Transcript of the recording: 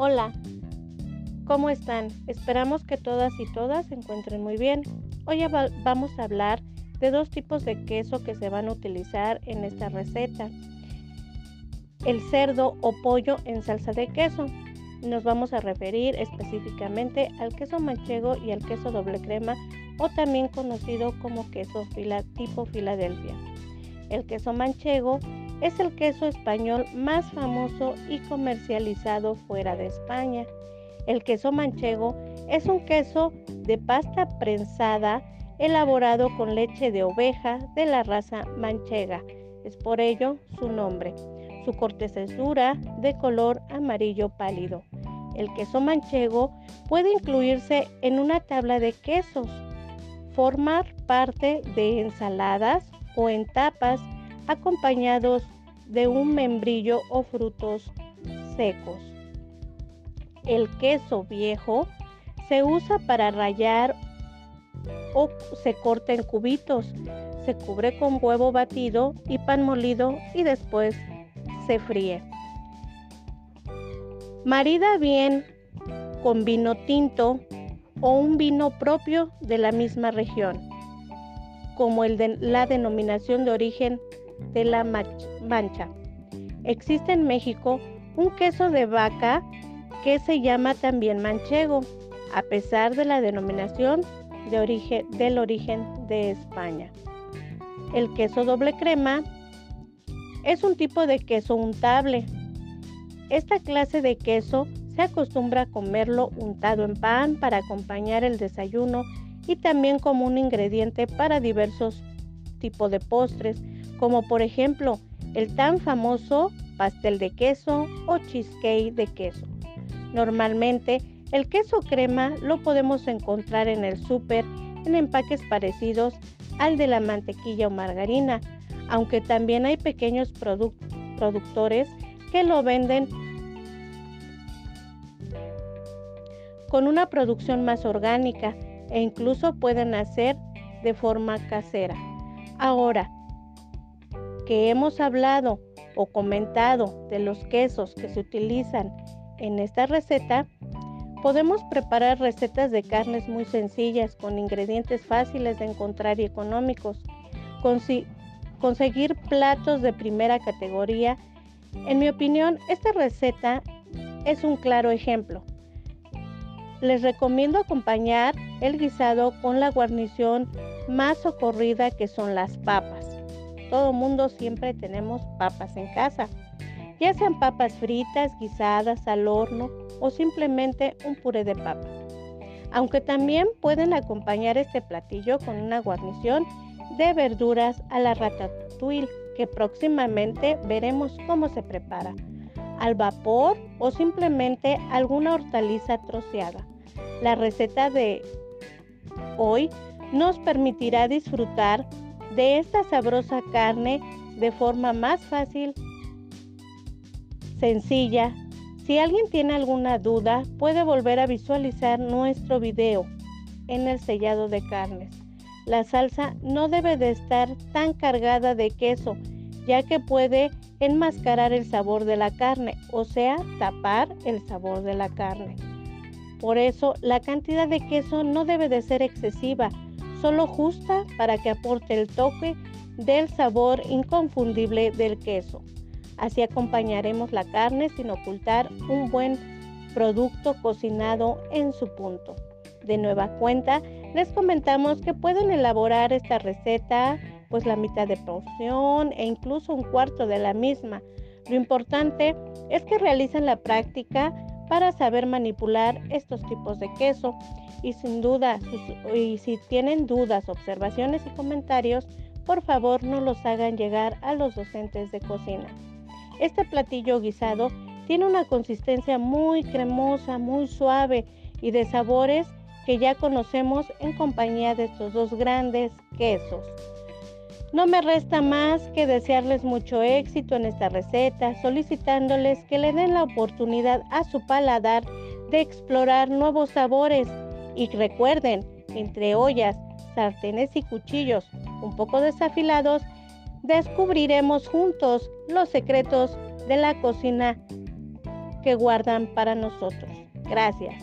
Hola, ¿cómo están? Esperamos que todas y todas se encuentren muy bien. Hoy vamos a hablar de dos tipos de queso que se van a utilizar en esta receta. El cerdo o pollo en salsa de queso. Nos vamos a referir específicamente al queso manchego y al queso doble crema o también conocido como queso tipo Filadelfia. El queso manchego es el queso español más famoso y comercializado fuera de España. El queso manchego es un queso de pasta prensada elaborado con leche de oveja de la raza manchega. Es por ello su nombre. Su corteza es dura, de color amarillo pálido. El queso manchego puede incluirse en una tabla de quesos, formar parte de ensaladas o en tapas acompañados de un membrillo o frutos secos. El queso viejo se usa para rallar o se corta en cubitos. Se cubre con huevo batido y pan molido y después se fríe. Marida bien con vino tinto o un vino propio de la misma región, como el de la denominación de origen de la mancha. Existe en México un queso de vaca que se llama también manchego, a pesar de la denominación del origen de España. El queso doble crema es un tipo de queso untable. Esta clase de queso se acostumbra a comerlo untado en pan para acompañar el desayuno y también como un ingrediente para diversos tipos de postres, como por ejemplo el tan famoso pastel de queso o cheesecake de queso. Normalmente el queso crema lo podemos encontrar en el súper en empaques parecidos al de la mantequilla o margarina, aunque también hay pequeños productores que lo venden con una producción más orgánica e incluso pueden hacer de forma casera. Ahora, que hemos hablado o comentado de los quesos que se utilizan en esta receta, podemos preparar recetas de carnes muy sencillas con ingredientes fáciles de encontrar y económicos. conseguir platos de primera categoría. En mi opinión, esta receta es un claro ejemplo. Les recomiendo acompañar el guisado con la guarnición más socorrida que son las papas. Todo mundo siempre tenemos papas en casa, ya sean papas fritas, guisadas al horno o simplemente un puré de papa. Aunque también pueden acompañar este platillo con una guarnición de verduras a la ratatouille que próximamente veremos cómo se prepara, al vapor o simplemente alguna hortaliza troceada. La receta de hoy nos permitirá disfrutar de esta sabrosa carne de forma más fácil, sencilla. Si alguien tiene alguna duda, puede volver a visualizar nuestro video en el sellado de carnes. La salsa no debe de estar tan cargada de queso, ya que puede enmascarar el sabor de la carne, o sea, tapar el sabor de la carne. Por eso, la cantidad de queso no debe de ser excesiva, solo justa para que aporte el toque del sabor inconfundible del queso. Así acompañaremos la carne sin ocultar un buen producto cocinado en su punto. De nueva cuenta, les comentamos que pueden elaborar esta receta pues la mitad de porción e incluso un cuarto de la misma. Lo importante es que realicen la práctica para saber manipular estos tipos de queso y sin duda, y si tienen dudas, observaciones y comentarios, por favor no los hagan llegar a los docentes de cocina. Este platillo guisado tiene una consistencia muy cremosa, muy suave y de sabores que ya conocemos en compañía de estos dos grandes quesos. No me resta más que desearles mucho éxito en esta receta, solicitándoles que le den la oportunidad a su paladar de explorar nuevos sabores y recuerden, entre ollas, sartenes y cuchillos un poco desafilados, descubriremos juntos los secretos de la cocina que guardan para nosotros. Gracias.